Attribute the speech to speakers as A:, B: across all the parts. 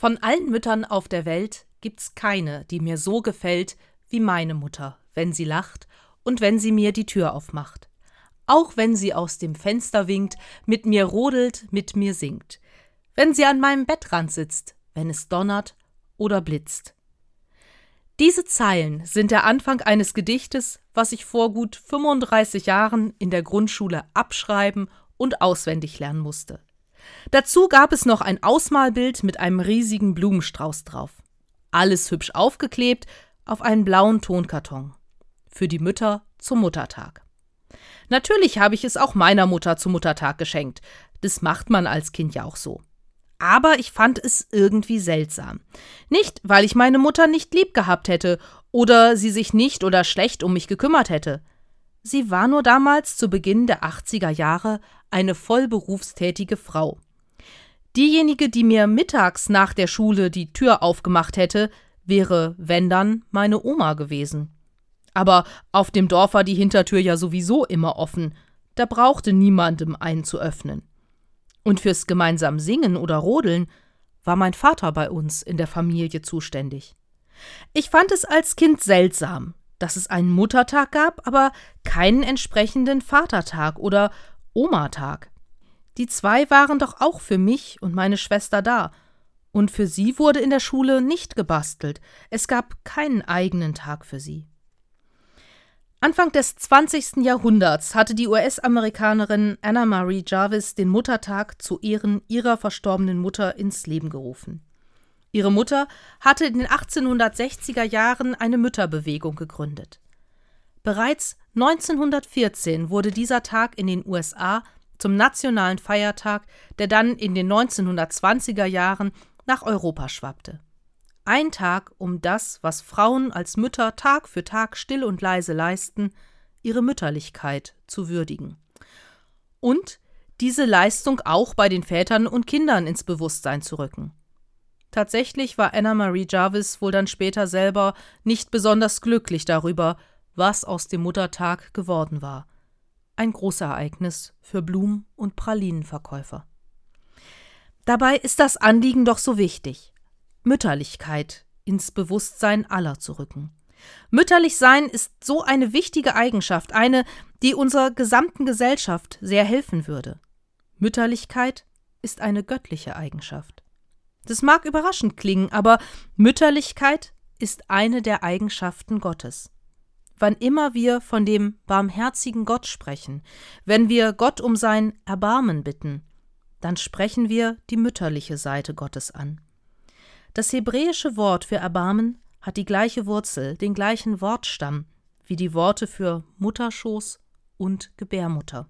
A: Von allen Müttern auf der Welt gibt's keine, die mir so gefällt wie meine Mutter, wenn sie lacht und wenn sie mir die Tür aufmacht. Auch wenn sie aus dem Fenster winkt, mit mir rodelt, mit mir singt. Wenn sie an meinem Bettrand sitzt, wenn es donnert oder blitzt. Diese Zeilen sind der Anfang eines Gedichtes, was ich vor gut 35 Jahren in der Grundschule abschreiben und auswendig lernen musste. Dazu gab es noch ein Ausmalbild mit einem riesigen Blumenstrauß drauf. Alles hübsch aufgeklebt auf einen blauen Tonkarton. Für die Mütter zum Muttertag. Natürlich habe ich es auch meiner Mutter zum Muttertag geschenkt. Das macht man als Kind ja auch so. Aber ich fand es irgendwie seltsam. Nicht, weil ich meine Mutter nicht lieb gehabt hätte oder sie sich nicht oder schlecht um mich gekümmert hätte. Sie war nur damals zu Beginn der 80er Jahre eine vollberufstätige Frau. Diejenige, die mir mittags nach der Schule die Tür aufgemacht hätte, wäre, wenn dann, meine Oma gewesen. Aber auf dem Dorf war die Hintertür ja sowieso immer offen, da brauchte niemandem einen zu öffnen. Und fürs gemeinsam Singen oder Rodeln war mein Vater bei uns in der Familie zuständig. Ich fand es als Kind seltsam, dass es einen Muttertag gab, aber keinen entsprechenden Vatertag oder Omatag. Die zwei waren doch auch für mich und meine Schwester da. Und für sie wurde in der Schule nicht gebastelt. Es gab keinen eigenen Tag für sie. Anfang des 20. Jahrhunderts hatte die US-Amerikanerin Anna Marie Jarvis den Muttertag zu Ehren ihrer verstorbenen Mutter ins Leben gerufen. Ihre Mutter hatte in den 1860er Jahren eine Mütterbewegung gegründet. Bereits 1914 wurde dieser Tag in den USA zum nationalen Feiertag, der dann in den 1920er Jahren nach Europa schwappte. Ein Tag, um das, was Frauen als Mütter Tag für Tag still und leise leisten, ihre Mütterlichkeit zu würdigen. Und diese Leistung auch bei den Vätern und Kindern ins Bewusstsein zu rücken. Tatsächlich war Anna Marie Jarvis wohl dann später selber nicht besonders glücklich darüber, was aus dem Muttertag geworden war. Ein großes Ereignis für Blumen- und Pralinenverkäufer. Dabei ist das Anliegen doch so wichtig. Mütterlichkeit ins Bewusstsein aller zu rücken. Mütterlich sein ist so eine wichtige Eigenschaft, eine, die unserer gesamten Gesellschaft sehr helfen würde. Mütterlichkeit ist eine göttliche Eigenschaft. Das mag überraschend klingen, aber Mütterlichkeit ist eine der Eigenschaften Gottes. Wann immer wir von dem barmherzigen Gott sprechen, wenn wir Gott um sein Erbarmen bitten, dann sprechen wir die mütterliche Seite Gottes an. Das hebräische Wort für Erbarmen hat die gleiche Wurzel, den gleichen Wortstamm wie die Worte für Mutterschoß und Gebärmutter.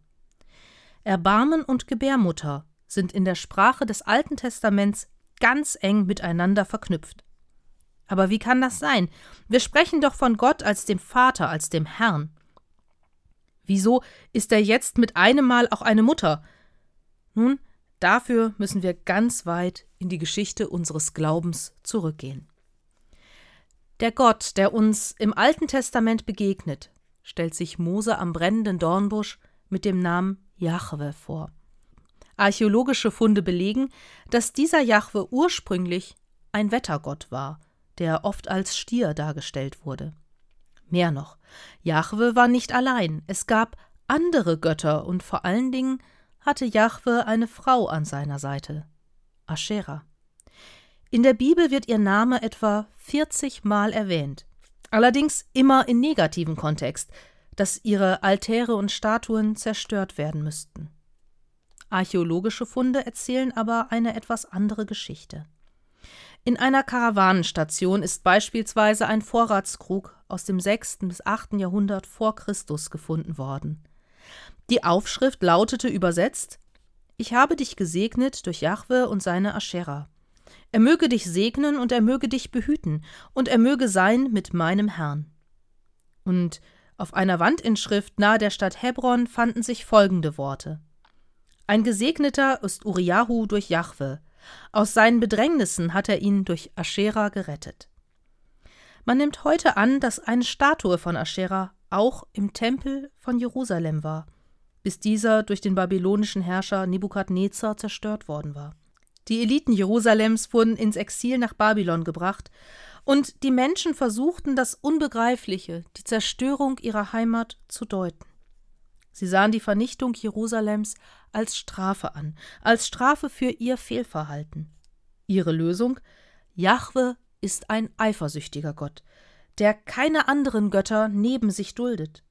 A: Erbarmen und Gebärmutter sind in der Sprache des Alten Testaments ganz eng miteinander verknüpft. Aber wie kann das sein? Wir sprechen doch von Gott als dem Vater, als dem Herrn. Wieso ist er jetzt mit einem Mal auch eine Mutter? Nun, dafür müssen wir ganz weit in die Geschichte unseres Glaubens zurückgehen. Der Gott, der uns im Alten Testament begegnet, stellt sich Mose am brennenden Dornbusch mit dem Namen Jahwe vor. Archäologische Funde belegen, dass dieser Jahwe ursprünglich ein Wettergott war, der oft als Stier dargestellt wurde. Mehr noch, Jahwe war nicht allein, es gab andere Götter und vor allen Dingen hatte Jahwe eine Frau an seiner Seite, Aschera. In der Bibel wird ihr Name etwa 40 Mal erwähnt, allerdings immer in negativen Kontext, dass ihre Altäre und Statuen zerstört werden müssten. Archäologische Funde erzählen aber eine etwas andere Geschichte. In einer Karawanenstation ist beispielsweise ein Vorratskrug aus dem 6. bis 8. Jahrhundert vor Christus gefunden worden. Die Aufschrift lautete übersetzt Ich habe dich gesegnet durch Jahwe und seine Aschera. Er möge dich segnen und er möge dich behüten, und er möge sein mit meinem Herrn. Und auf einer Wandinschrift nahe der Stadt Hebron fanden sich folgende Worte Ein Gesegneter ist Uriahu durch Jahwe, aus seinen Bedrängnissen hat er ihn durch Aschera gerettet. Man nimmt heute an, dass eine Statue von Aschera auch im Tempel von Jerusalem war, bis dieser durch den babylonischen Herrscher Nebukadnezar zerstört worden war. Die Eliten Jerusalems wurden ins Exil nach Babylon gebracht, und die Menschen versuchten das Unbegreifliche, die Zerstörung ihrer Heimat zu deuten. Sie sahen die Vernichtung Jerusalems als Strafe an, als Strafe für ihr Fehlverhalten. Ihre Lösung? Jahwe ist ein eifersüchtiger Gott, der keine anderen Götter neben sich duldet.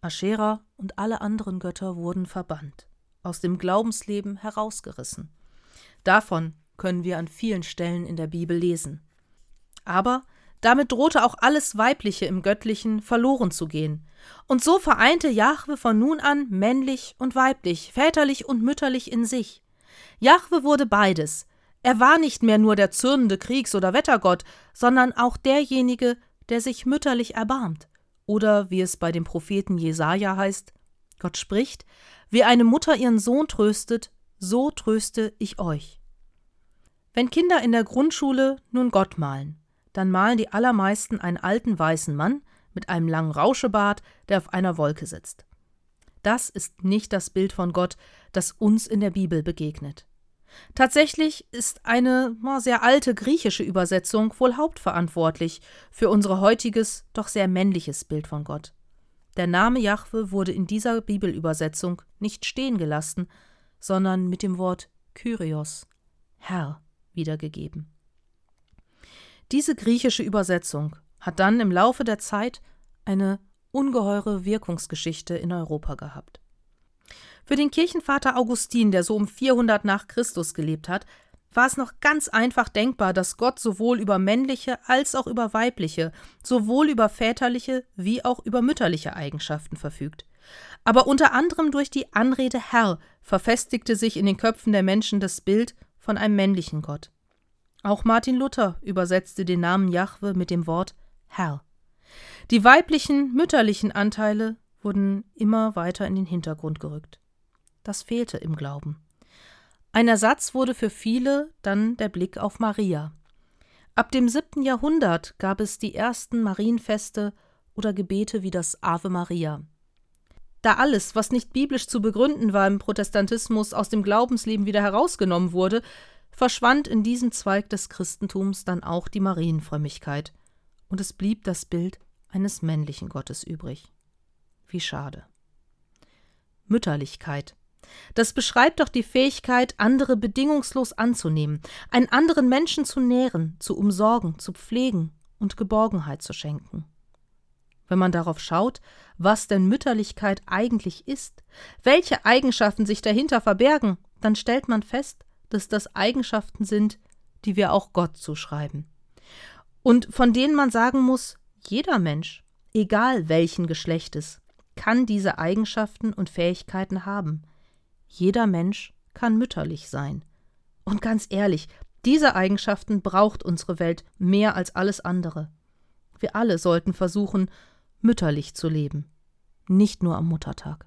A: Aschera und alle anderen Götter wurden verbannt, aus dem Glaubensleben herausgerissen. Davon können wir an vielen Stellen in der Bibel lesen. Aber damit drohte auch alles Weibliche im Göttlichen verloren zu gehen. Und so vereinte Jahwe von nun an männlich und weiblich, väterlich und mütterlich in sich. Jahwe wurde beides. Er war nicht mehr nur der zürnende Kriegs- oder Wettergott, sondern auch derjenige, der sich mütterlich erbarmt. Oder wie es bei dem Propheten Jesaja heißt: Gott spricht, wie eine Mutter ihren Sohn tröstet, so tröste ich euch. Wenn Kinder in der Grundschule nun Gott malen, dann malen die allermeisten einen alten weißen Mann mit einem langen Rauschebart, der auf einer Wolke sitzt. Das ist nicht das Bild von Gott, das uns in der Bibel begegnet. Tatsächlich ist eine sehr alte griechische Übersetzung wohl hauptverantwortlich für unser heutiges, doch sehr männliches Bild von Gott. Der Name Jahwe wurde in dieser Bibelübersetzung nicht stehen gelassen, sondern mit dem Wort Kyrios, Herr, wiedergegeben. Diese griechische Übersetzung hat dann im Laufe der Zeit eine ungeheure Wirkungsgeschichte in Europa gehabt. Für den Kirchenvater Augustin, der so um 400 nach Christus gelebt hat, war es noch ganz einfach denkbar, dass Gott sowohl über männliche als auch über weibliche, sowohl über väterliche wie auch über mütterliche Eigenschaften verfügt. Aber unter anderem durch die Anrede Herr verfestigte sich in den Köpfen der Menschen das Bild von einem männlichen Gott. Auch Martin Luther übersetzte den Namen Jahwe mit dem Wort Herr. Die weiblichen, mütterlichen Anteile wurden immer weiter in den Hintergrund gerückt. Das fehlte im Glauben. Ein Ersatz wurde für viele dann der Blick auf Maria. Ab dem siebten Jahrhundert gab es die ersten Marienfeste oder Gebete wie das Ave Maria. Da alles, was nicht biblisch zu begründen war im Protestantismus, aus dem Glaubensleben wieder herausgenommen wurde, verschwand in diesem Zweig des Christentums dann auch die Marienfrömmigkeit, und es blieb das Bild eines männlichen Gottes übrig. Wie schade. Mütterlichkeit. Das beschreibt doch die Fähigkeit, andere bedingungslos anzunehmen, einen anderen Menschen zu nähren, zu umsorgen, zu pflegen und Geborgenheit zu schenken. Wenn man darauf schaut, was denn Mütterlichkeit eigentlich ist, welche Eigenschaften sich dahinter verbergen, dann stellt man fest, dass das Eigenschaften sind, die wir auch Gott zuschreiben. Und von denen man sagen muss, jeder Mensch, egal welchen Geschlechtes, kann diese Eigenschaften und Fähigkeiten haben. Jeder Mensch kann mütterlich sein. Und ganz ehrlich, diese Eigenschaften braucht unsere Welt mehr als alles andere. Wir alle sollten versuchen, mütterlich zu leben, nicht nur am Muttertag.